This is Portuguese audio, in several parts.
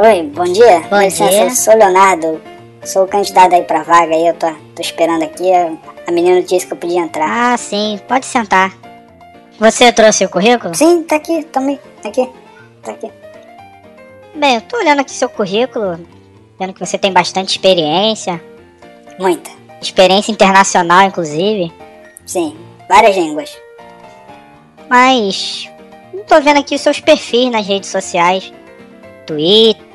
Oi, bom dia. Bom licença, dia. sou Leonardo. Sou o candidato aí pra vaga aí, eu tô, tô esperando aqui. A, a menina disse que eu podia entrar. Ah, sim, pode sentar. Você trouxe o currículo? Sim, tá aqui, também. Aqui. Tá aqui. Bem, eu tô olhando aqui seu currículo, vendo que você tem bastante experiência, Muita. experiência internacional, inclusive. Sim, várias línguas. Mas não tô vendo aqui os seus perfis nas redes sociais. Twitter,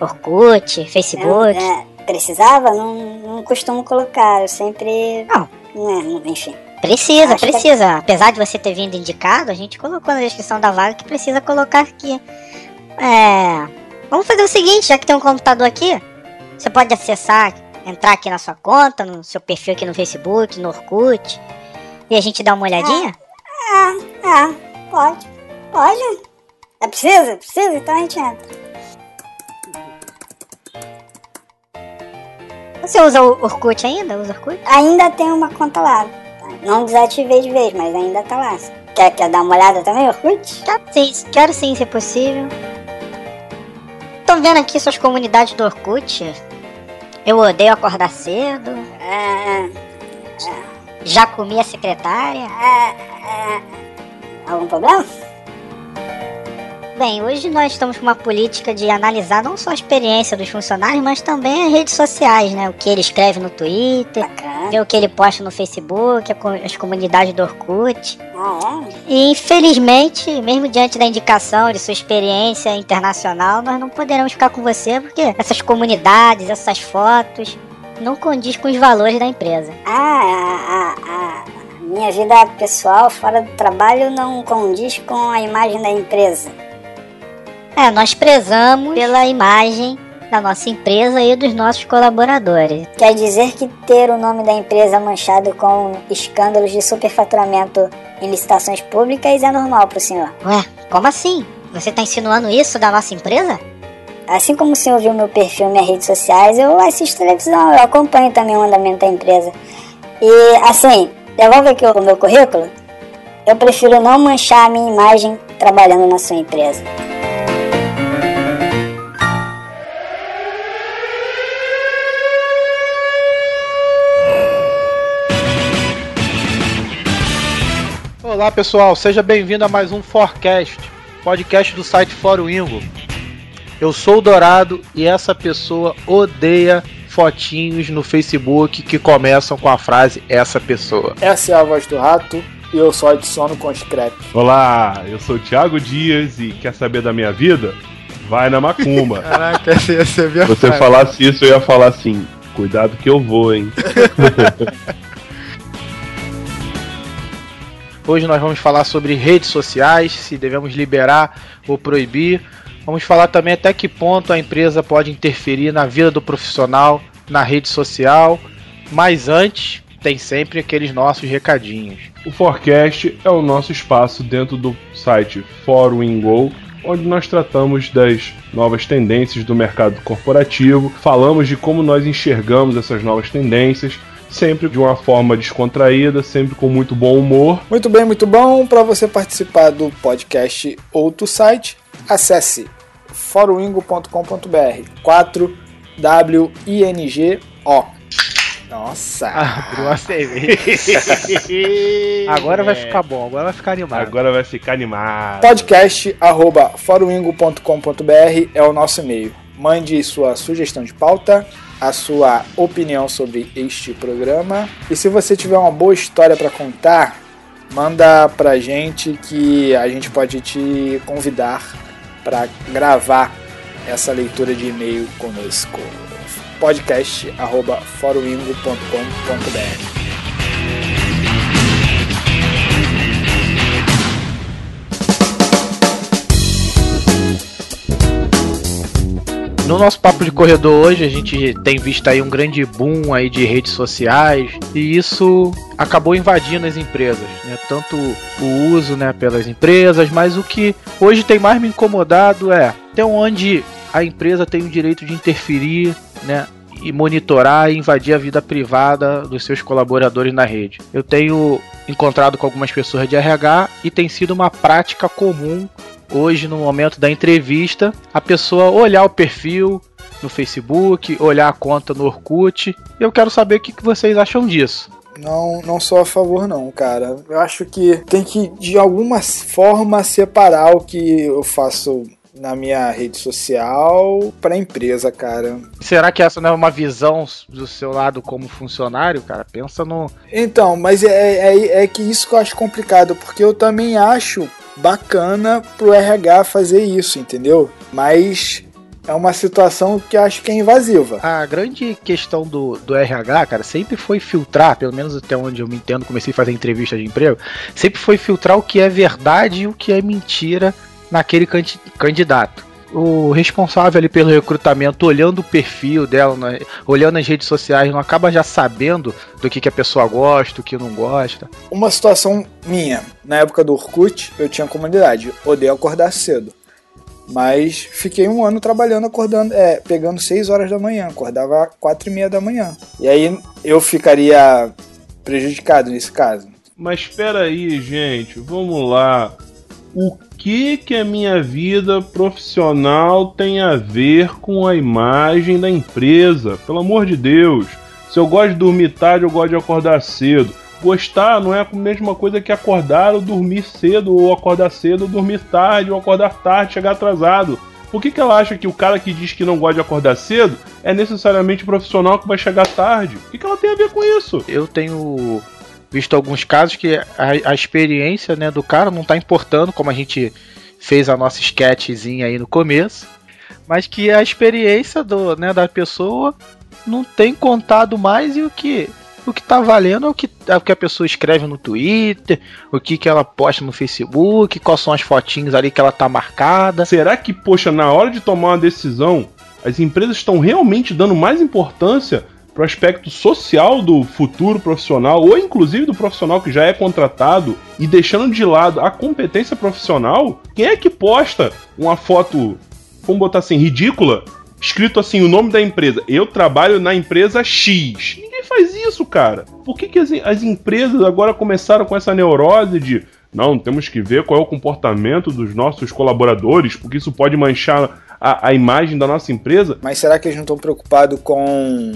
Orkut, Facebook. É, precisava? Não, não costumo colocar, eu sempre. Não. É, enfim. Precisa, Acho que- precisa. Apesar de você ter vindo indicado, a gente colocou na descrição da vaga que precisa colocar aqui. É. Vamos fazer o seguinte, já que tem um computador aqui, você pode acessar, entrar aqui na sua conta, no seu perfil aqui no Facebook, no Orkut, e a gente dá uma olhadinha? Ah, ah, pode. Pode. É precisa? Precisa? Então a gente entra. Você usa o Orkut ainda? Usa Orkut? Ainda tem uma conta lá. Não desativei de vez, mas ainda tá lá. Quer, quer dar uma olhada também, Orkut? Quero sim, quero sim, se possível. Tô vendo aqui suas comunidades do Orkut. Eu odeio acordar cedo. É, Já comi a secretária. é, é. Algum problema? Bem, hoje nós estamos com uma política de analisar não só a experiência dos funcionários, mas também as redes sociais, né? O que ele escreve no Twitter, Bacana. ver o que ele posta no Facebook, as comunidades do Orkut. Ah, é? E infelizmente, mesmo diante da indicação de sua experiência internacional, nós não poderemos ficar com você porque essas comunidades, essas fotos, não condiz com os valores da empresa. Ah, a, a, a minha vida pessoal fora do trabalho não condiz com a imagem da empresa. É, nós prezamos pela imagem da nossa empresa e dos nossos colaboradores. Quer dizer que ter o nome da empresa manchado com escândalos de superfaturamento em licitações públicas é normal pro senhor. Ué, como assim? Você tá insinuando isso da nossa empresa? Assim como o senhor viu meu perfil nas redes sociais, eu assisto televisão, eu acompanho também o andamento da empresa. E assim, devolve aqui o meu currículo. Eu prefiro não manchar a minha imagem trabalhando na sua empresa. Olá pessoal, seja bem-vindo a mais um Forecast, podcast do site Fórum Ingo. Eu sou o Dourado e essa pessoa odeia fotinhos no Facebook que começam com a frase essa pessoa. Essa é a voz do rato e eu só adiciono com scrap. Olá, eu sou o Thiago Dias e quer saber da minha vida? Vai na macumba. Caraca, essa ia ser minha Se você falasse isso, eu ia falar assim: cuidado que eu vou, hein? Hoje nós vamos falar sobre redes sociais, se devemos liberar ou proibir. Vamos falar também até que ponto a empresa pode interferir na vida do profissional na rede social. Mas antes, tem sempre aqueles nossos recadinhos. O Forecast é o nosso espaço dentro do site Fórum Ingo, onde nós tratamos das novas tendências do mercado corporativo, falamos de como nós enxergamos essas novas tendências, sempre de uma forma descontraída, sempre com muito bom humor. Muito bem, muito bom. Para você participar do podcast ou do site, acesse foruingo.com.br 4-W-I-N-G-O. Nossa! Abriu uma cerveja. agora vai ficar bom, agora vai ficar animado. Agora vai ficar animado. Podcast arroba foruingo.com.br é o nosso e-mail. Mande sua sugestão de pauta, a sua opinião sobre este programa. E se você tiver uma boa história para contar, manda pra gente que a gente pode te convidar para gravar essa leitura de e-mail conosco. Podcast No nosso papo de corredor hoje, a gente tem visto aí um grande boom aí de redes sociais e isso acabou invadindo as empresas, né? Tanto o uso, né, pelas empresas, mas o que hoje tem mais me incomodado é até onde a empresa tem o direito de interferir, né? E monitorar e invadir a vida privada dos seus colaboradores na rede. Eu tenho encontrado com algumas pessoas de RH e tem sido uma prática comum hoje, no momento da entrevista, a pessoa olhar o perfil no Facebook, olhar a conta no Orkut. Eu quero saber o que vocês acham disso. Não, não sou a favor não, cara. Eu acho que tem que de alguma forma separar o que eu faço na minha rede social para empresa, cara. Será que essa não é uma visão do seu lado como funcionário, cara? Pensa no. Então, mas é, é, é que isso que eu acho complicado, porque eu também acho bacana pro RH fazer isso, entendeu? Mas é uma situação que acho que é invasiva. A grande questão do, do RH, cara, sempre foi filtrar, pelo menos até onde eu me entendo, comecei a fazer entrevista de emprego, sempre foi filtrar o que é verdade e o que é mentira naquele candidato. O responsável ali pelo recrutamento, olhando o perfil dela, né, olhando as redes sociais, não acaba já sabendo do que, que a pessoa gosta, o que não gosta. Uma situação minha, na época do Orkut, eu tinha comunidade, odeio acordar cedo. Mas fiquei um ano trabalhando, acordando, é, pegando 6 horas da manhã, acordava 4 e meia da manhã. E aí eu ficaria prejudicado nesse caso. Mas espera aí, gente, vamos lá. O que que a minha vida profissional tem a ver com a imagem da empresa? Pelo amor de Deus. Se eu gosto de dormir tarde, eu gosto de acordar cedo. Gostar não é a mesma coisa que acordar ou dormir cedo, ou acordar cedo ou dormir tarde, ou acordar tarde, chegar atrasado. Por que, que ela acha que o cara que diz que não gosta de acordar cedo é necessariamente profissional que vai chegar tarde? O que, que ela tem a ver com isso? Eu tenho visto alguns casos que a, a experiência né, do cara não está importando, como a gente fez a nossa sketchzinha aí no começo, mas que a experiência do, né, da pessoa não tem contado mais e o que o que tá valendo é o que, é o que a pessoa escreve no Twitter, o que, que ela posta no Facebook, quais são as fotinhas ali que ela tá marcada. Será que, poxa, na hora de tomar uma decisão, as empresas estão realmente dando mais importância para o aspecto social do futuro profissional, ou inclusive do profissional que já é contratado, e deixando de lado a competência profissional? Quem é que posta uma foto, vamos botar assim, ridícula, escrito assim o nome da empresa. Eu trabalho na empresa X. Ninguém faz isso, cara. Por que, que as, as empresas agora começaram com essa neurose de não, temos que ver qual é o comportamento dos nossos colaboradores, porque isso pode manchar a, a imagem da nossa empresa? Mas será que eles não estão preocupados com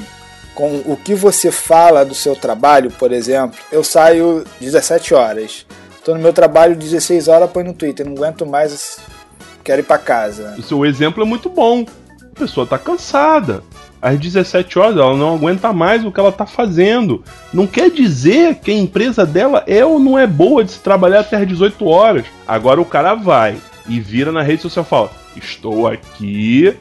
com o que você fala do seu trabalho, por exemplo, eu saio 17 horas. Estou no meu trabalho 16 horas, põe no Twitter, não aguento mais, quero ir para casa. O seu exemplo é muito bom a pessoa tá cansada. Às 17 horas ela não aguenta mais o que ela tá fazendo. Não quer dizer que a empresa dela é ou não é boa de se trabalhar até as 18 horas. Agora o cara vai e vira na rede social e fala: Estou aqui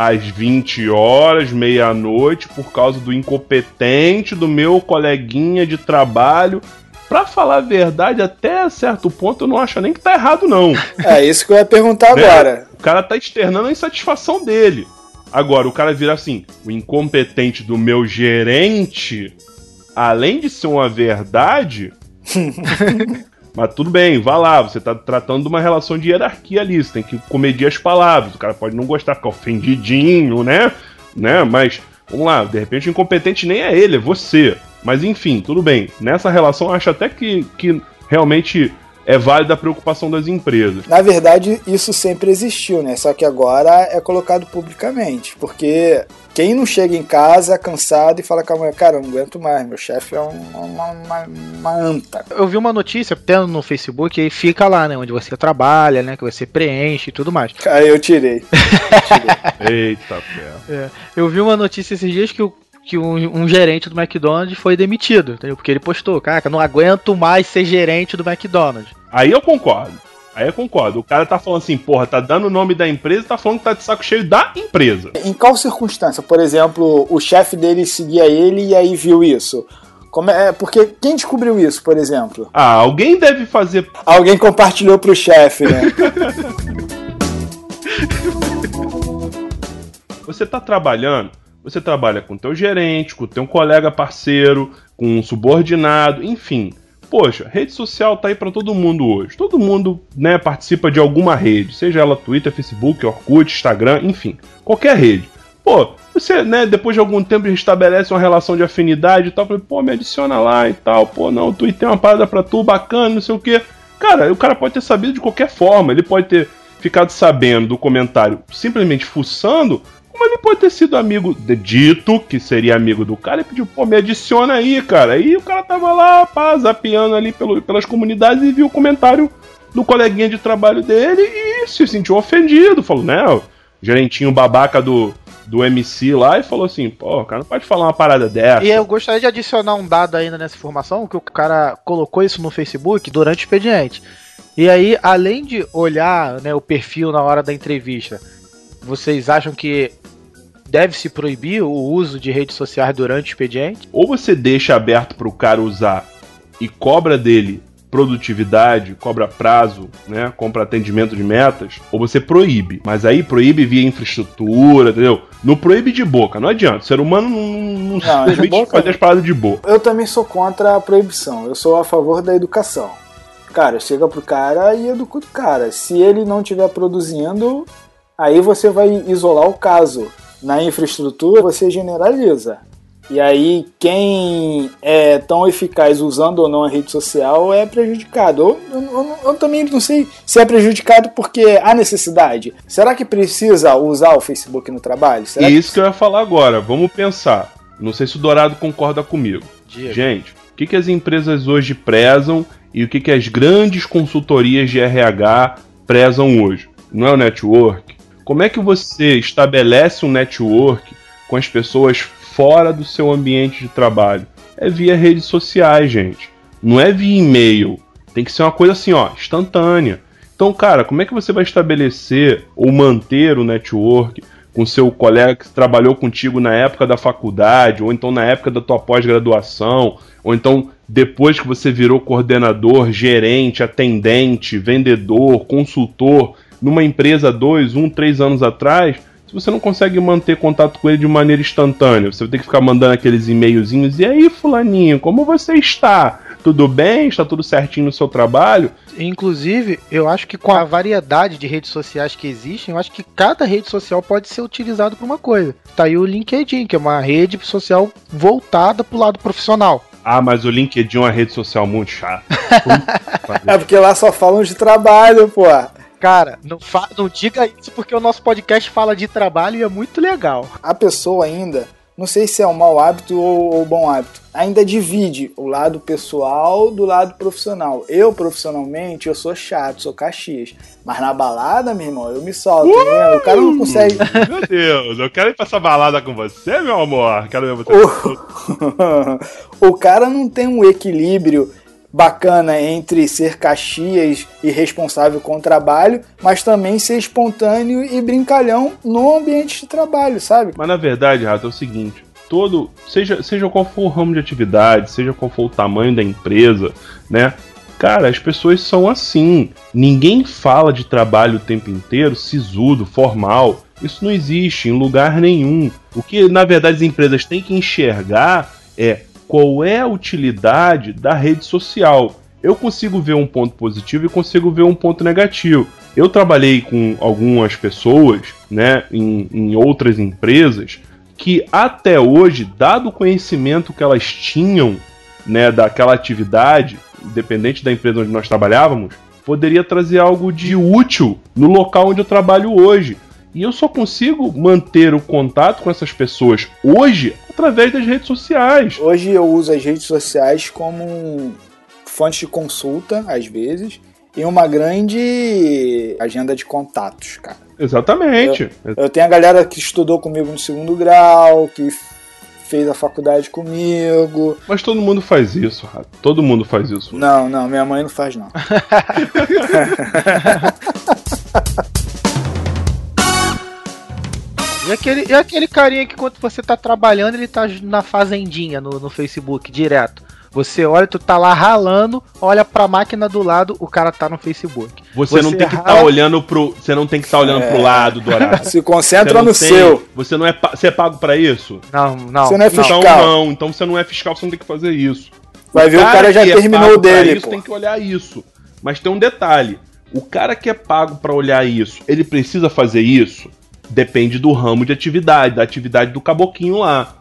às 20 horas, meia-noite, por causa do incompetente do meu coleguinha de trabalho. Pra falar a verdade, até certo ponto eu não acho nem que tá errado, não. É isso que eu ia perguntar né? agora. O cara tá externando a insatisfação dele. Agora, o cara vira assim: o incompetente do meu gerente, além de ser uma verdade. mas tudo bem, vá lá, você tá tratando de uma relação de hierarquia ali, você tem que comedir as palavras. O cara pode não gostar, ficar ofendidinho, né? né? Mas, vamos lá, de repente o incompetente nem é ele, é você. Mas enfim, tudo bem. Nessa relação, acho até que, que realmente é válida a preocupação das empresas. Na verdade, isso sempre existiu, né? Só que agora é colocado publicamente, porque quem não chega em casa cansado e fala com a mulher, cara, eu não aguento mais, meu chefe é uma, uma, uma, anta. Eu vi uma notícia tendo no Facebook e fica lá, né? Onde você trabalha, né? Que você preenche e tudo mais. Aí eu tirei. tirei. Eita, pé. É, eu vi uma notícia esses dias que o que um, um, gerente do McDonald's foi demitido, entendeu? Porque ele postou, cara, não aguento mais ser gerente do McDonald's. Aí eu concordo. Aí eu concordo. O cara tá falando assim, porra, tá dando o nome da empresa tá falando que tá de saco cheio da empresa. Em qual circunstância? Por exemplo, o chefe dele seguia ele e aí viu isso. Como é, porque quem descobriu isso, por exemplo? Ah, alguém deve fazer. Alguém compartilhou pro chefe, né? Você tá trabalhando, você trabalha com teu gerente, com teu colega parceiro, com um subordinado, enfim. Poxa, rede social tá aí para todo mundo hoje. Todo mundo, né, participa de alguma rede, seja ela Twitter, Facebook, Orkut, Instagram, enfim, qualquer rede. Pô, você, né, depois de algum tempo estabelece uma relação de afinidade e tal, pô, me adiciona lá e tal, pô, não, o Twitter é uma parada pra tu, bacana, não sei o quê. Cara, o cara pode ter sabido de qualquer forma, ele pode ter ficado sabendo do comentário simplesmente fuçando, como ele pode ter sido amigo, de- dito que seria amigo do cara, e pediu, pô, me adiciona aí, cara. Aí o cara tava lá, pá, zapeando ali pelo, pelas comunidades e viu o comentário do coleguinha de trabalho dele e se sentiu ofendido. Falou, né, o gerentinho babaca do, do MC lá e falou assim, pô, cara, não pode falar uma parada dessa. E eu gostaria de adicionar um dado ainda nessa informação, que o cara colocou isso no Facebook durante o expediente. E aí, além de olhar né, o perfil na hora da entrevista, vocês acham que deve se proibir o uso de redes sociais durante o expediente? ou você deixa aberto para o cara usar e cobra dele produtividade, cobra prazo, né, compra atendimento de metas, ou você proíbe. Mas aí proíbe via infraestrutura, entendeu? Não proíbe de boca, não adianta. O ser humano não, não, Não, se boca fazer as paradas de boa. Eu também sou contra a proibição. Eu sou a favor da educação. Cara, chega pro cara e educa o cara. Se ele não estiver produzindo, aí você vai isolar o caso. Na infraestrutura, você generaliza. E aí, quem é tão eficaz usando ou não a rede social é prejudicado. Eu, eu- eu- eu também não sei se é prejudicado porque há necessidade. Será que precisa usar o Facebook no trabalho? Será E que isso que eu ia falar agora. Vamos pensar. Não sei se o Dourado concorda comigo. Diego. Gente, o que, que as empresas hoje prezam e o que, que as grandes consultorias de RH prezam hoje? Não é o network? Como é que você estabelece um network com as pessoas fora do seu ambiente de trabalho? É via redes sociais, gente. Não é via e-mail. Tem que ser uma coisa assim, ó, instantânea. Então, cara, como é que você vai estabelecer ou manter o network com seu colega que trabalhou contigo na época da faculdade, ou então na época da tua pós-graduação, ou então depois que você virou coordenador, gerente, atendente, vendedor, consultor, numa empresa dois, um, três anos atrás, se você não consegue manter contato com ele de maneira instantânea, você vai ter que ficar mandando aqueles e-mailzinhos, e aí, fulaninho, como você está? Tudo bem? Está tudo certinho no seu trabalho? Inclusive, eu acho que com a variedade de redes sociais que existem, eu acho que cada rede social pode ser utilizado para uma coisa. Tá aí o LinkedIn, que é uma rede social voltada pro lado profissional. Ah, mas o LinkedIn é uma rede social muito chata. É porque lá só falam de trabalho, pô. Cara, não, fa- não diga isso porque o nosso podcast fala de trabalho e é muito legal. A pessoa ainda, não sei se é um mau hábito ou, ou bom hábito, ainda divide o lado pessoal do lado profissional. Eu, profissionalmente, eu sou chato, sou caxias. Mas na balada, meu irmão, eu me solto, né? O cara não consegue. Meu Deus, eu quero ir pra essa balada com você, meu amor. Quero ver você. o... o cara não tem um equilíbrio bacana entre ser caxias e responsável com o trabalho, mas também ser espontâneo e brincalhão no ambiente de trabalho, sabe? Mas na verdade, Rato, é o seguinte: todo. Seja, seja qual for o ramo de atividade, seja qual for o tamanho da empresa, né? Cara, as pessoas são assim. Ninguém fala de trabalho o tempo inteiro, sisudo, formal. Isso não existe em lugar nenhum. O que, na verdade, as empresas têm que enxergar é qual é a utilidade da rede social. Eu consigo ver um ponto positivo e consigo ver um ponto negativo. Eu trabalhei com algumas pessoas, né, em, em outras empresas, que até hoje, dado o conhecimento que elas tinham, né, daquela atividade, independente da empresa onde nós trabalhávamos, poderia trazer algo de útil no local onde eu trabalho hoje. E eu só consigo manter o contato com essas pessoas hoje através das redes sociais. Hoje eu uso as redes sociais como fonte de consulta, às vezes, e uma grande agenda de contatos, cara. Exatamente. Eu tenho a galera que estudou comigo no segundo grau, que fez a faculdade comigo. Mas todo mundo faz isso, Rato. Todo mundo faz isso. Não, não, minha mãe não faz não. E aquele, e aquele carinha que quando você tá trabalhando, ele tá na fazendinha no, no Facebook, direto. Você olha, tu tá lá ralando, olha pra máquina do lado, o cara tá no Facebook. Você, não Você tem que estar rala- olhando pro. Você não tem que estar olhando pro lado, Dourado. Se Você concentra não no tem- seu. Você não é, você é pago pra isso? Não, não. Você não é Então fiscal. não, então você não é fiscal, você não tem que fazer isso. Vai ver o cara já que é terminou pago o pra dele, Isso, pô. tem que olhar isso. Mas tem um detalhe: o cara que é pago pra olhar isso, ele precisa fazer isso? Depende do ramo de atividade, da atividade do caboquinho lá.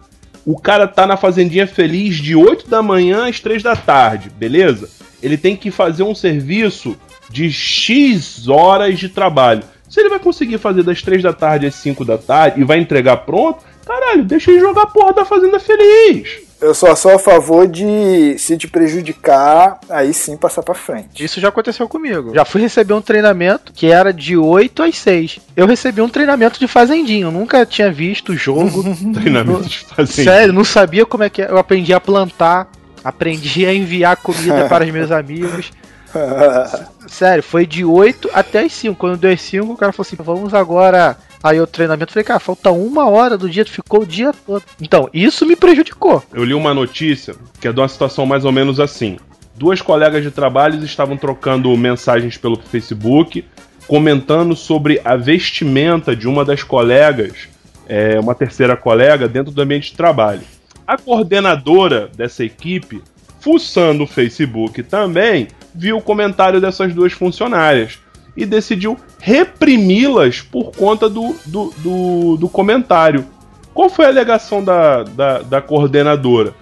O cara tá na fazendinha feliz de 8 da manhã às 3 da tarde, beleza? Ele tem que fazer um serviço de X horas de trabalho. Se ele vai conseguir fazer das 3 da tarde às 5 da tarde e vai entregar pronto, caralho, deixa ele jogar a porra da Fazenda Feliz. Eu só sou a favor de, se te prejudicar, aí sim passar pra frente. Isso já aconteceu comigo. Já fui receber um treinamento que era de 8 às 6. Eu recebi um treinamento de fazendinho. Eu nunca tinha visto o jogo. Treinamento de fazendinho. Sério, não sabia como é que é. Eu aprendi a plantar, aprendi a enviar comida para os meus amigos. Sério, foi de 8 até as 5. Quando deu as 5, o cara falou assim: vamos agora. Aí o treinamento, falei, cara, falta uma hora do dia, tu ficou o dia todo. Então, isso me prejudicou. Eu li uma notícia que é de uma situação mais ou menos assim. Duas colegas de trabalho estavam trocando mensagens pelo Facebook, comentando sobre a vestimenta de uma das colegas, é, uma terceira colega, dentro do ambiente de trabalho. A coordenadora dessa equipe, fuçando o Facebook também, viu o comentário dessas duas funcionárias e decidiu reprimi-las por conta do, do, do, do, comentário. Qual foi a alegação da, da, da coordenadora?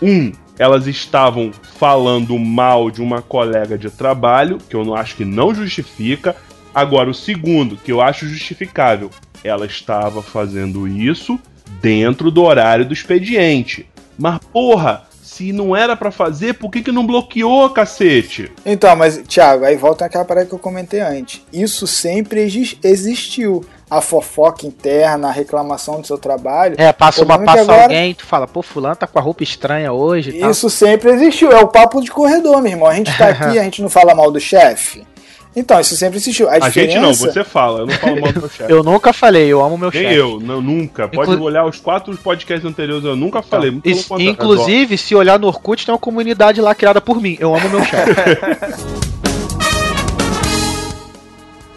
Um, elas estavam falando mal de uma colega de trabalho, que eu não acho que não justifica. Agora, o segundo, que eu acho justificável, ela estava fazendo isso dentro do horário do expediente. Mas, porra, se não era para fazer, por que, que não bloqueou, cacete? Então, mas, Thiago, aí volta aquela parada que eu comentei antes. Isso sempre existiu. A fofoca interna, a reclamação do seu trabalho. É, passa uma passa agora- alguém, tu fala, pô, fulano tá com a roupa estranha hoje e tal. Isso sempre existiu. É o papo de corredor, meu irmão. A gente tá aqui, a gente não fala mal do chefe. Então, isso sempre existiu. A, A gente não, você fala, eu não falo mal do meu chefe. Eu nunca falei, eu amo meu Nem chefe. eu, não, nunca. Pode Inclu- olhar os quatro podcasts anteriores, eu nunca falei. muito pelo Isso- inclusive, se olhar no Orkut, tem uma comunidade lá criada por mim. Eu amo meu chefe.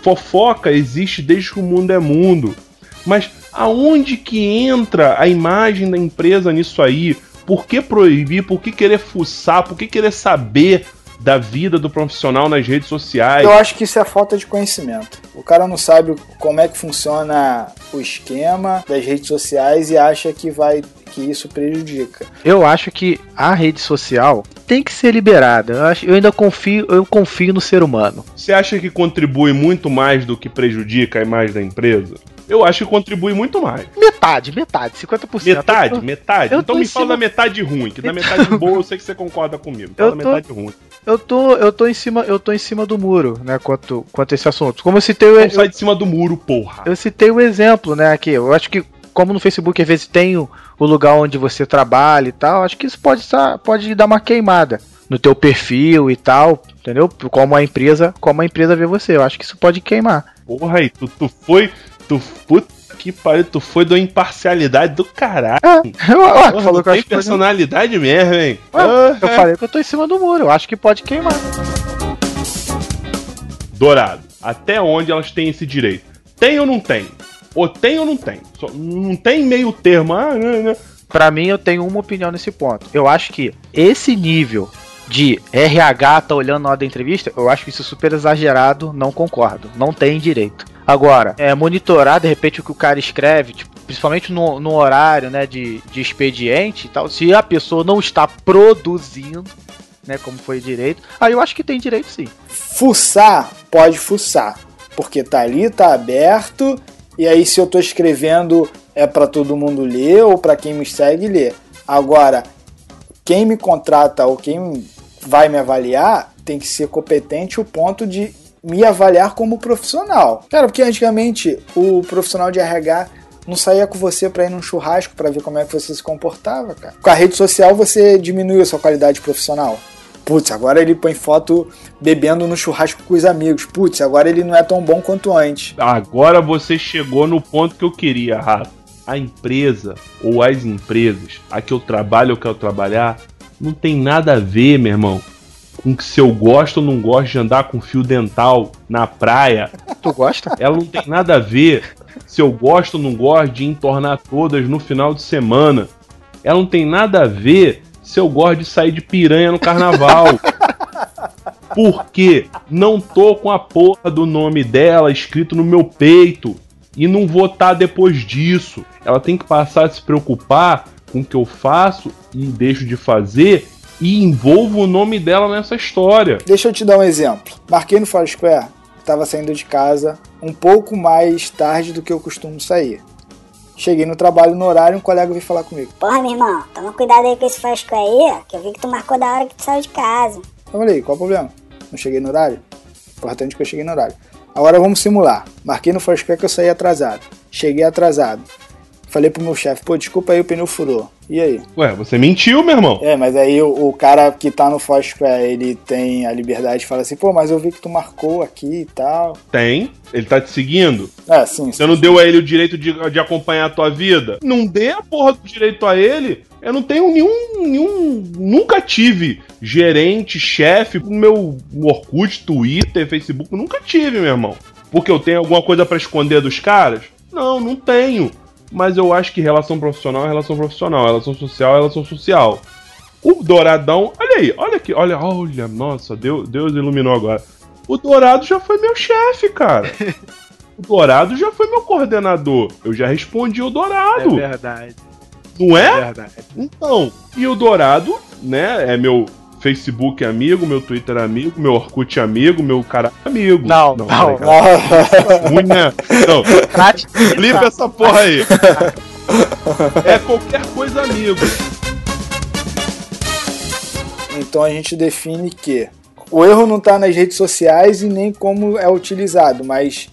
fofoca existe desde que o mundo é mundo. Mas aonde que entra a imagem da empresa nisso aí? Por que proibir? Por que querer fuçar? Por que querer saber da vida do profissional nas redes sociais? Eu acho que isso é falta de conhecimento. O cara não sabe como é que funciona o esquema das redes sociais e acha que vai que isso prejudica. eu acho que a rede social tem que ser liberada. Eu, acho, eu ainda confio, eu confio no ser humano. Você acha que contribui muito mais do que prejudica a imagem da empresa? Eu acho que contribui muito mais. Metade, metade, 50%. Metade, Eu- metade. eu então tô me fala cima- da metade ruim, que da metade boa eu sei que você concorda comigo. Eu Fala da tô- metade ruim. Eu tô, eu tô em cima, eu tô em cima do muro, né, quanto, quanto a esse assunto. Como eu citei, o- Não eu, sai de cima do muro, porra. eu citei o exemplo, né, aqui. Eu acho que como no Facebook às vezes tem o, o lugar onde você trabalha e tal, acho que isso pode pode dar uma queimada no teu perfil e tal, entendeu? Como a empresa, como a empresa vê você. Eu acho que isso pode queimar. Porra aí, tu, tu foi. Tu, puta que pariu, tu foi da imparcialidade do caralho. Ah, eu, ó, Porra, falou que eu tem que personalidade mesmo, hein? Ué, Ah, Eu falei que eu tô em cima do muro, eu acho que pode queimar. Dourado, até onde elas têm esse direito? Tem ou não tem? Ou tem ou não tem? Só- não tem meio termo. Ah, né, né. Pra mim, eu tenho uma opinião nesse ponto. Eu acho que esse nível de RH tá olhando na hora da entrevista, eu acho que isso é super exagerado, não concordo. Não tem direito. Agora, é, monitorar de repente o que o cara escreve, tipo, principalmente no, no horário né, de, de expediente e tal, se a pessoa não está produzindo, né, como foi direito, aí eu acho que tem direito sim. Fuçar, pode fuçar. Porque tá ali, tá aberto. E aí, se eu tô escrevendo, é para todo mundo ler ou para quem me segue ler. Agora, quem me contrata ou quem vai me avaliar tem que ser competente o ponto de me avaliar como profissional. Cara, porque antigamente o profissional de RH não saía com você para ir num churrasco para ver como é que você se comportava, cara. Com a rede social você diminuiu a sua qualidade profissional. Putz, agora ele põe foto bebendo no churrasco com os amigos. Putz, agora ele não é tão bom quanto antes. Agora você chegou no ponto que eu queria, Rafa. A empresa ou as empresas a que eu trabalho ou quero trabalhar não tem nada a ver, meu irmão, com que se eu gosto ou não gosto de andar com fio dental na praia. Tu gosta? Ela não tem nada a ver se eu gosto ou não gosto de entornar todas no final de semana. Ela não tem nada a ver se eu gosto de sair de piranha no carnaval. Porque não tô com a porra do nome dela escrito no meu peito e não votar depois disso. Ela tem que passar a se preocupar com o que eu faço e deixo de fazer e envolvo o nome dela nessa história. Deixa eu te dar um exemplo. Marquei no Foursquare, estava saindo de casa um pouco mais tarde do que eu costumo sair. Cheguei no trabalho no horário, um colega veio falar comigo. Porra, meu irmão, toma cuidado aí com esse Foursquare aí, que eu vi que tu marcou da hora que tu saiu de casa. Eu falei, qual o problema? Não cheguei no horário? Importante que eu cheguei no horário. Agora vamos simular. Marquei no Foursquare que eu saí atrasado. Cheguei atrasado. Falei pro meu chefe, pô, desculpa aí, o pneu furou. E aí? Ué, você mentiu, meu irmão. É, mas aí o, o cara que tá no Foursquare, ele tem a liberdade de falar assim, pô, mas eu vi que tu marcou aqui e tal. Tem. Ele tá te seguindo. É, sim. Você não deu a ele o direito de, de acompanhar a tua vida? Não dê a porra do direito a ele. Eu não tenho nenhum. nenhum nunca tive gerente, chefe no meu Orkut, Twitter, Facebook. Nunca tive, meu irmão. Porque eu tenho alguma coisa pra esconder dos caras? Não, não tenho. Mas eu acho que relação profissional é relação profissional, relação social é relação social. O Douradão, olha aí, olha aqui, olha, olha, nossa, Deus, Deus iluminou agora. O Dourado já foi meu chefe, cara. O Dourado já foi meu coordenador. Eu já respondi o Dourado. É verdade. Não é? É verdade. Então, e o Dourado, né, é meu Facebook amigo, meu Twitter amigo, meu Orkut amigo, meu cara amigo. Não, não, não. Muito, né? Não, Trate- Flipa essa porra aí. É qualquer coisa amigo. Então a gente define que o erro não está nas redes sociais e nem como é utilizado, mas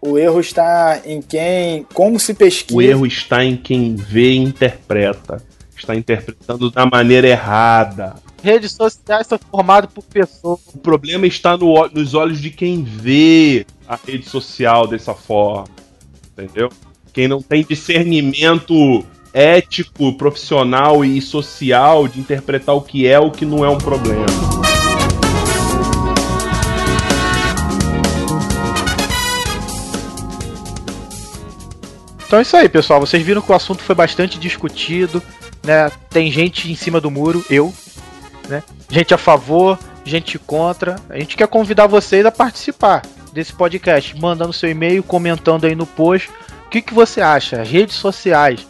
o erro está em quem, como se pesquisa. O erro está em quem vê e interpreta. Está interpretando da maneira errada. Redes sociais são formadas por pessoas. O problema está no nos olhos de quem vê a rede social dessa forma. Entendeu? Quem não tem discernimento ético, profissional e social de interpretar o que é o que não é um problema. Então é isso aí, pessoal. Vocês viram que o assunto foi bastante discutido, né? Tem gente em cima do muro, eu, né? Gente a favor, gente contra. A gente quer convidar vocês a participar desse podcast, mandando seu e-mail, comentando aí no post. O que, que você acha? As redes sociais,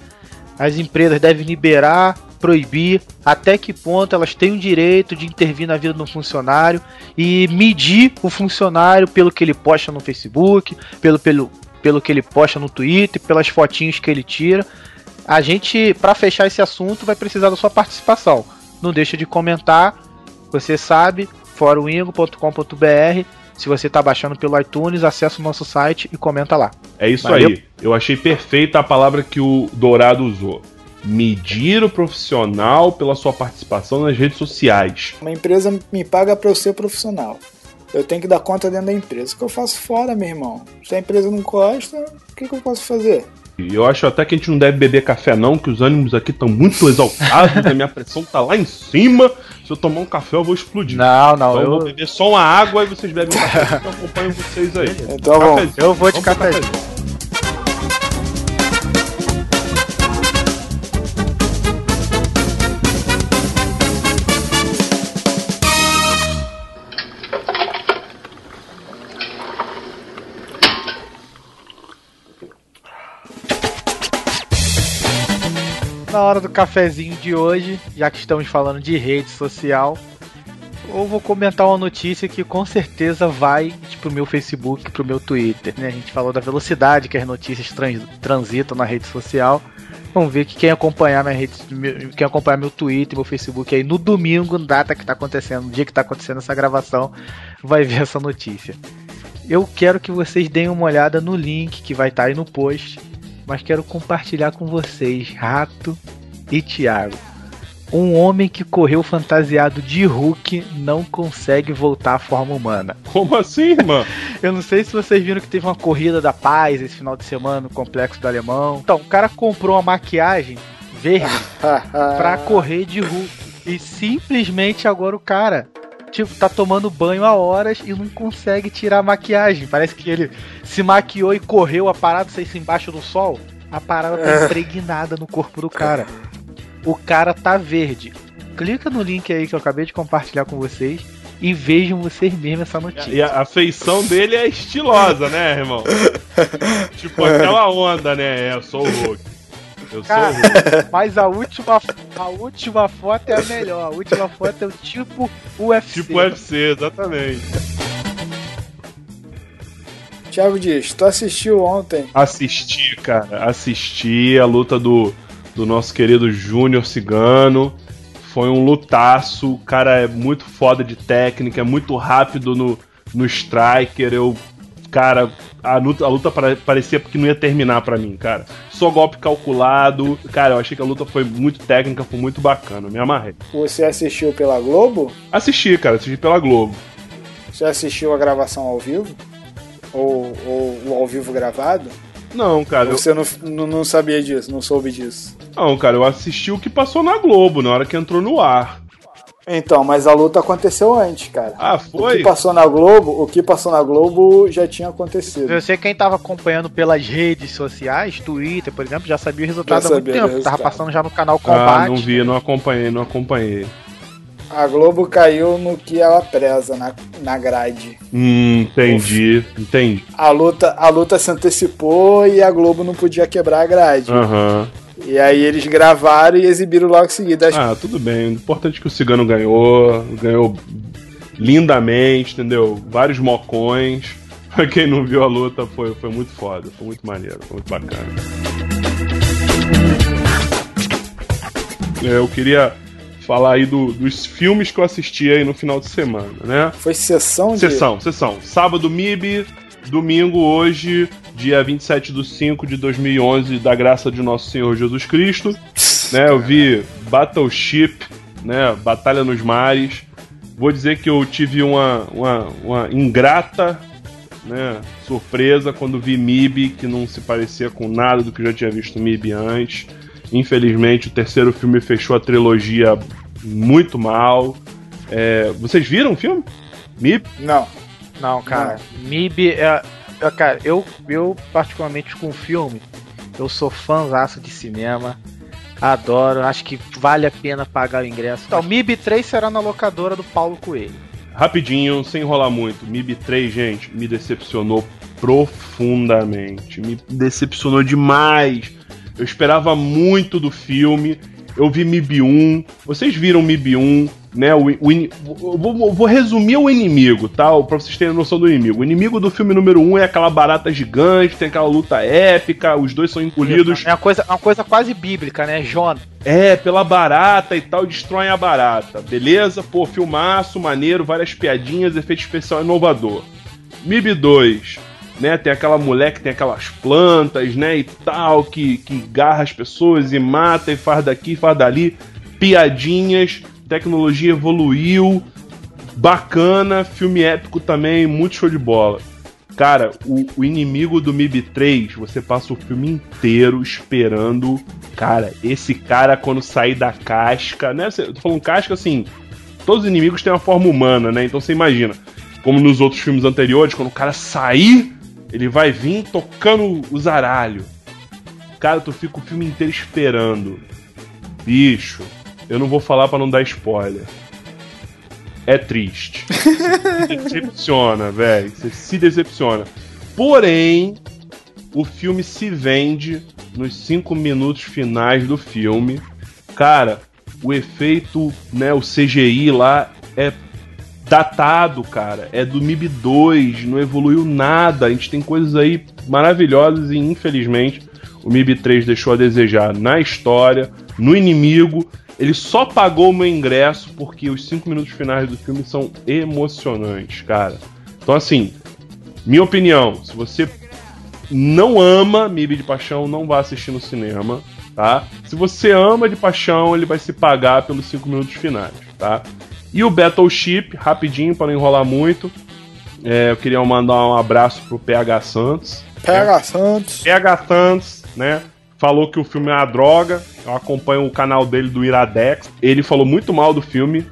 as empresas devem liberar, proibir, até que ponto elas têm o direito de intervir na vida do funcionário e medir o funcionário pelo que ele posta no Facebook, pelo, pelo, pelo que ele posta no Twitter, pelas fotinhos que ele tira. A gente, para fechar esse assunto, vai precisar da sua participação. Não deixa de comentar. Você sabe, foroingo.com.br. Se você está baixando pelo iTunes, acessa o nosso site e comenta lá. É isso Valeu. aí. Eu achei perfeita a palavra que o Dourado usou. Medir o profissional pela sua participação nas redes sociais. Uma empresa me paga para eu ser profissional. Eu tenho que dar conta dentro da empresa. O que eu faço fora, meu irmão? Se a empresa não gosta, o que, que eu posso fazer? Eu acho até que a gente não deve beber café, não, que os ânimos aqui estão muito exaltados, a minha pressão tá lá em cima. Se eu tomar um café, eu vou explodir. Não, não, Então eu vou beber só uma água e vocês bebem um café. Eu acompanho vocês aí. Então vamos. Cafezinho. eu vou de cafezinho. Na hora do cafezinho de hoje, já que estamos falando de rede social, eu vou comentar uma notícia que com certeza vai pro meu Facebook, pro meu Twitter. Né? A gente falou da velocidade que as notícias trans- transitam na rede social. Vamos ver que quem acompanhar minha rede, quem acompanhar meu Twitter, meu Facebook aí no domingo, data que tá acontecendo, no dia que tá acontecendo essa gravação, vai ver essa notícia. Eu quero que vocês deem uma olhada no link que vai estar aí no post, mas quero compartilhar com vocês, Rato e Thiago. Um homem que correu fantasiado de Hulk não consegue voltar à forma humana. Como assim, irmão? Eu não sei se vocês viram que teve uma corrida da paz esse final de semana no Complexo do Alemão. Então, o cara comprou uma maquiagem verde pra correr de Hulk. E simplesmente agora o cara, tipo, tá tomando banho há horas e não consegue tirar a maquiagem. Parece que ele se maquiou e correu a parada, sei se embaixo do sol. A parada tá impregnada no corpo do cara. O cara tá verde. Clica no link aí que eu acabei de compartilhar com vocês e vejam vocês mesmos essa notícia. E a, a feição dele é estilosa, né, irmão? tipo aquela onda, né? É, eu sou o Hulk. Eu Cara, sou ruim. mas a última, a última foto é a melhor. A última foto é o tipo UFC. Tipo UFC, exatamente. Thiago Dias, tu assistiu ontem? Assisti, cara. Assisti a luta do, do nosso querido Júnior Cigano. Foi um lutaço. O cara é muito foda de técnica, é muito rápido no, no striker. Eu. Cara, a luta, a luta pare- parecia que não ia terminar pra mim, cara. Só golpe calculado. Cara, eu achei que a luta foi muito técnica, foi muito bacana. Me amarrei. Você assistiu pela Globo? Assisti, cara, assisti pela Globo. Você assistiu a gravação ao vivo? Ou, ou o ao vivo gravado? Não, cara, eu, Você não, não, não sabia disso, não soube disso. não, cara, eu assisti o que passou na Globo, na hora que entrou no ar. Então, mas a luta aconteceu antes, cara. Ah, O foi? que passou na Globo, o que passou na Globo já tinha acontecido. Eu sei quem tava acompanhando pelas redes sociais, Twitter, por exemplo, já sabia o resultado Já há muito tempo. Tava passando já no canal Ah, Combate. não vi, não acompanhei, não acompanhei. A Globo caiu no que ela preza na, na grade. Hum, entendi, entendi. A luta, a luta se antecipou e a Globo não podia quebrar a grade. Aham. E aí eles gravaram e exibiram logo em seguida. Acho Ah, tudo bem. O importante é que o Cigano ganhou, ganhou lindamente, entendeu? Vários mocões. Pra quem não viu a luta, foi, foi muito foda, foi muito maneiro, foi muito bacana. Eu queria falar aí do- dos filmes que eu assisti aí no final de semana, né? Foi sessão de. Sessão, sessão. Sábado MIB, domingo hoje, dia 27 de 5 de 2011, da graça de nosso Senhor Jesus Cristo. Né, eu vi Battleship, né, Batalha nos Mares. Vou dizer que eu tive uma, uma, uma ingrata né, surpresa quando vi MIB, que não se parecia com nada do que eu já tinha visto MIB antes. Infelizmente, o terceiro filme fechou a trilogia muito mal. É, vocês viram o filme? MIB? Não. Não, cara. MIB é. É, Cara, eu, eu particularmente com o filme, eu sou fãzaço de cinema. Adoro, acho que vale a pena pagar o ingresso. Então, MIB 3 será na locadora do Paulo Coelho. Rapidinho, sem enrolar muito. MIB 3, gente, me decepcionou profundamente. Me decepcionou demais. Eu esperava muito do filme. Eu vi MIB 1. Vocês viram MIB 1, né? O, o vou, vou resumir o inimigo, tá? Pra vocês terem noção do inimigo. O inimigo do filme número 1 é aquela barata gigante, tem aquela luta épica, os dois são engolidos É uma coisa, uma coisa quase bíblica, né? Jonah. é, pela barata e tal, destroem a barata. Beleza? Pô, filmaço, maneiro, várias piadinhas, efeito especial inovador. MIB 2, né? Tem aquela mulher que tem aquelas plantas, né? E tal, que, que garra as pessoas e mata e faz daqui, faz dali. Piadinhas, tecnologia evoluiu. Bacana, filme épico também, muito show de bola. Cara, o, o inimigo do MIB 3, você passa o filme inteiro esperando. Cara, esse cara quando sair da casca, né? Eu tô falando casca assim. Todos os inimigos têm uma forma humana, né? Então você imagina. Como nos outros filmes anteriores, quando o cara sair, ele vai vir tocando o zaralho. Cara, tu fica o filme inteiro esperando. Bicho, eu não vou falar pra não dar spoiler. É triste. Você se decepciona, velho. Você se decepciona. Porém, o filme se vende nos cinco minutos finais do filme. Cara, o efeito, né, o CGI lá é datado, cara. É do MIB 2, não evoluiu nada. A gente tem coisas aí maravilhosas e infelizmente o MIB 3 deixou a desejar na história, no inimigo. Ele só pagou o meu ingresso porque os cinco minutos finais do filme são emocionantes, cara. Então, assim, minha opinião, se você não ama MIB de paixão, não vá assistir no cinema, tá? Se você ama de paixão, ele vai se pagar pelos cinco minutos finais, tá? E o Battleship, rapidinho, para não enrolar muito, é, eu queria mandar um abraço pro PH Santos. Pega Santos. PH Santos, né? Falou que o filme é uma droga. Eu acompanho o canal dele do Iradex. Ele falou muito mal do filme,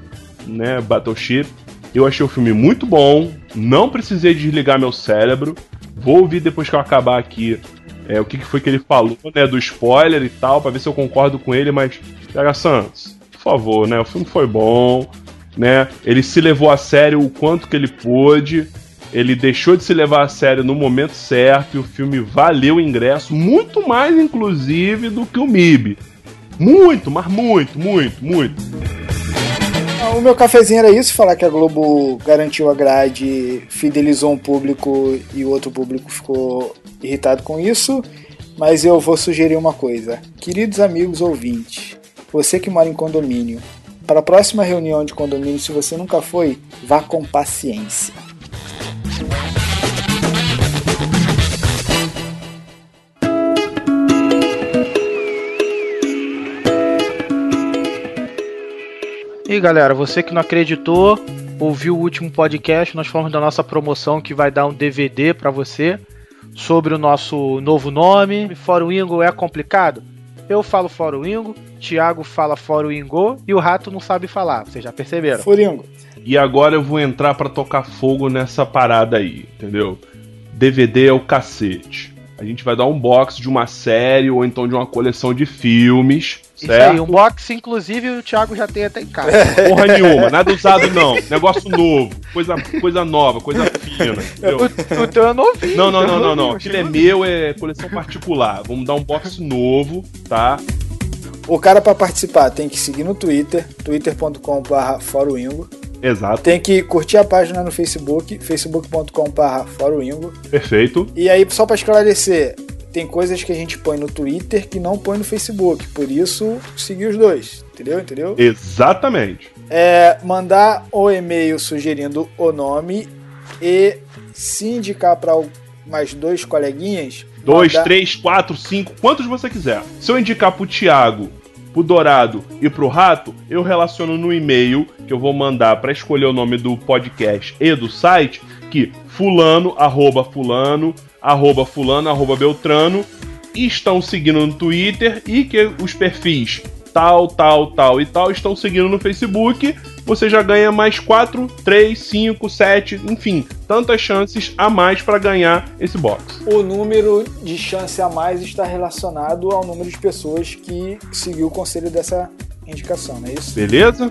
né? Battleship. Eu achei o filme muito bom. Não precisei desligar meu cérebro. Vou ouvir depois que eu acabar aqui é, o que, que foi que ele falou, né? Do spoiler e tal, pra ver se eu concordo com ele. Mas, PH Santos, por favor, né? O filme foi bom, né? Ele se levou a sério o quanto que ele pôde. Ele deixou de se levar a sério no momento certo e o filme valeu o ingresso, muito mais inclusive do que o MIB. Muito, mas muito, muito, muito. Ah, O meu cafezinho era isso, falar que a Globo garantiu a grade, fidelizou um público e o outro público ficou irritado com isso. Mas eu vou sugerir uma coisa. Queridos amigos ouvintes, você que mora em condomínio, para a próxima reunião de condomínio, se você nunca foi, vá com paciência. E galera, você que não acreditou, ouviu o último podcast, nós falamos da nossa promoção que vai dar um DVD pra você sobre o nosso novo nome. Fórum Ingo é complicado? Eu falo Fórum Ingo, Thiago fala Fórum Ingo e o Rato não sabe falar, vocês já perceberam? Furingo. E agora eu vou entrar pra tocar fogo nessa parada aí, entendeu? DVD é o cacete. A gente vai dar um box de uma série ou então de uma coleção de filmes, Isso certo? aí, um box, inclusive, o Thiago já tem até em casa. Porra nenhuma, nada usado não. Negócio novo, coisa, coisa nova, coisa fina. o, o teu é novinho. Não, não, o teu não, não, não. Aquilo é meu, é coleção particular. Vamos dar um box novo, tá? O cara para participar tem que seguir no Twitter, twitter.com.br foroingo. Exato, Tem que curtir a página no Facebook, facebook.com.br foroingo. perfeito. E aí, só para esclarecer, tem coisas que a gente põe no Twitter que não põe no Facebook. Por isso, seguir os dois. Entendeu? Entendeu? Exatamente. É mandar o e-mail sugerindo o nome e se indicar para mais dois coleguinhas. Dois, mandar- três, quatro, cinco, quantos você quiser. Se eu indicar pro Thiago, pro Dourado e pro Rato, eu relaciono no e-mail que eu vou mandar pra escolher o nome do podcast e do site, que fulano, arroba fulano, arroba fulano, arroba beltrano, estão seguindo no Twitter e que os perfis tal, tal, tal e tal estão seguindo no Facebook, você já ganha mais 4, 3, 5, 7, enfim, tantas chances a mais para ganhar esse box. O número de chance a mais está relacionado ao número de pessoas que seguiu o conselho dessa indicação, não é isso? Beleza?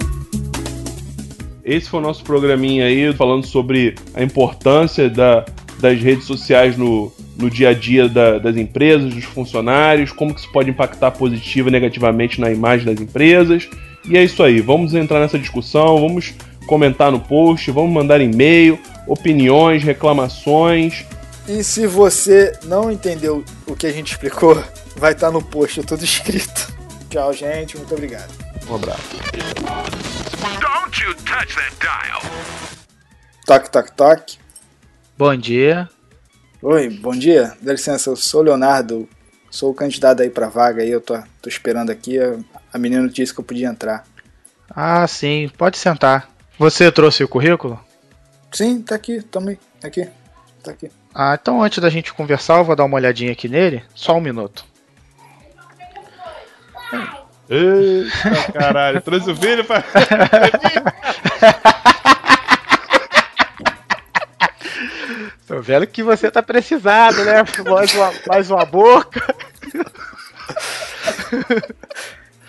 Esse foi o nosso programinha aí, falando sobre a importância da- das redes sociais no, no dia a dia da- das empresas, dos funcionários, como que isso pode impactar positiva e negativamente na imagem das empresas. E é isso aí, vamos entrar nessa discussão, vamos comentar no post, vamos mandar e-mail, opiniões, reclamações. E se você não entendeu o que a gente explicou, vai estar no post tudo escrito. Tchau, gente. Muito obrigado. Um abraço. Don't you touch that dial. Toque, toque, toque. Bom dia. Oi, bom dia. Dá licença, eu sou o Leonardo. Sou o candidato aí pra vaga aí. Eu tô, tô esperando aqui. A, menina disse que eu podia entrar. Ah, sim, pode sentar. Você trouxe o currículo? Sim, tá aqui, também. Aqui. Tá aqui. Ah, então antes da gente conversar, eu vou dar uma olhadinha aqui nele. Só um minuto. Eita, caralho, trouxe o filho pra. Tô vendo que você tá precisado, né? Mais uma, mais uma boca.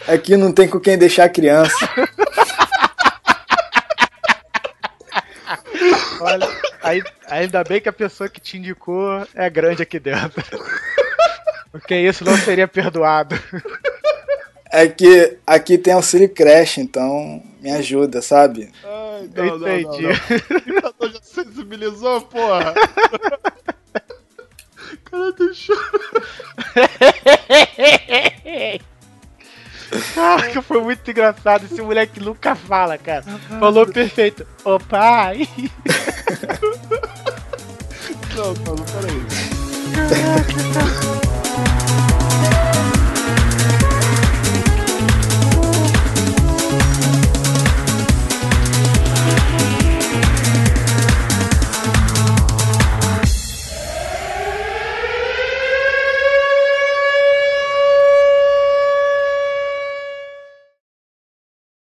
Aqui não tem com quem deixar a criança. Olha, aí- ainda bem que a pessoa que te indicou é grande aqui dentro. Porque isso não seria perdoado. É que aqui tem auxílio creche, então me ajuda, sabe? Ai, Eu entendi. não. Já sensibilizou, porra. Cara, deixa. Caraca, foi muito engraçado. Esse moleque nunca fala, cara. Falou perfeito. Ô pai. Não, não, peraí.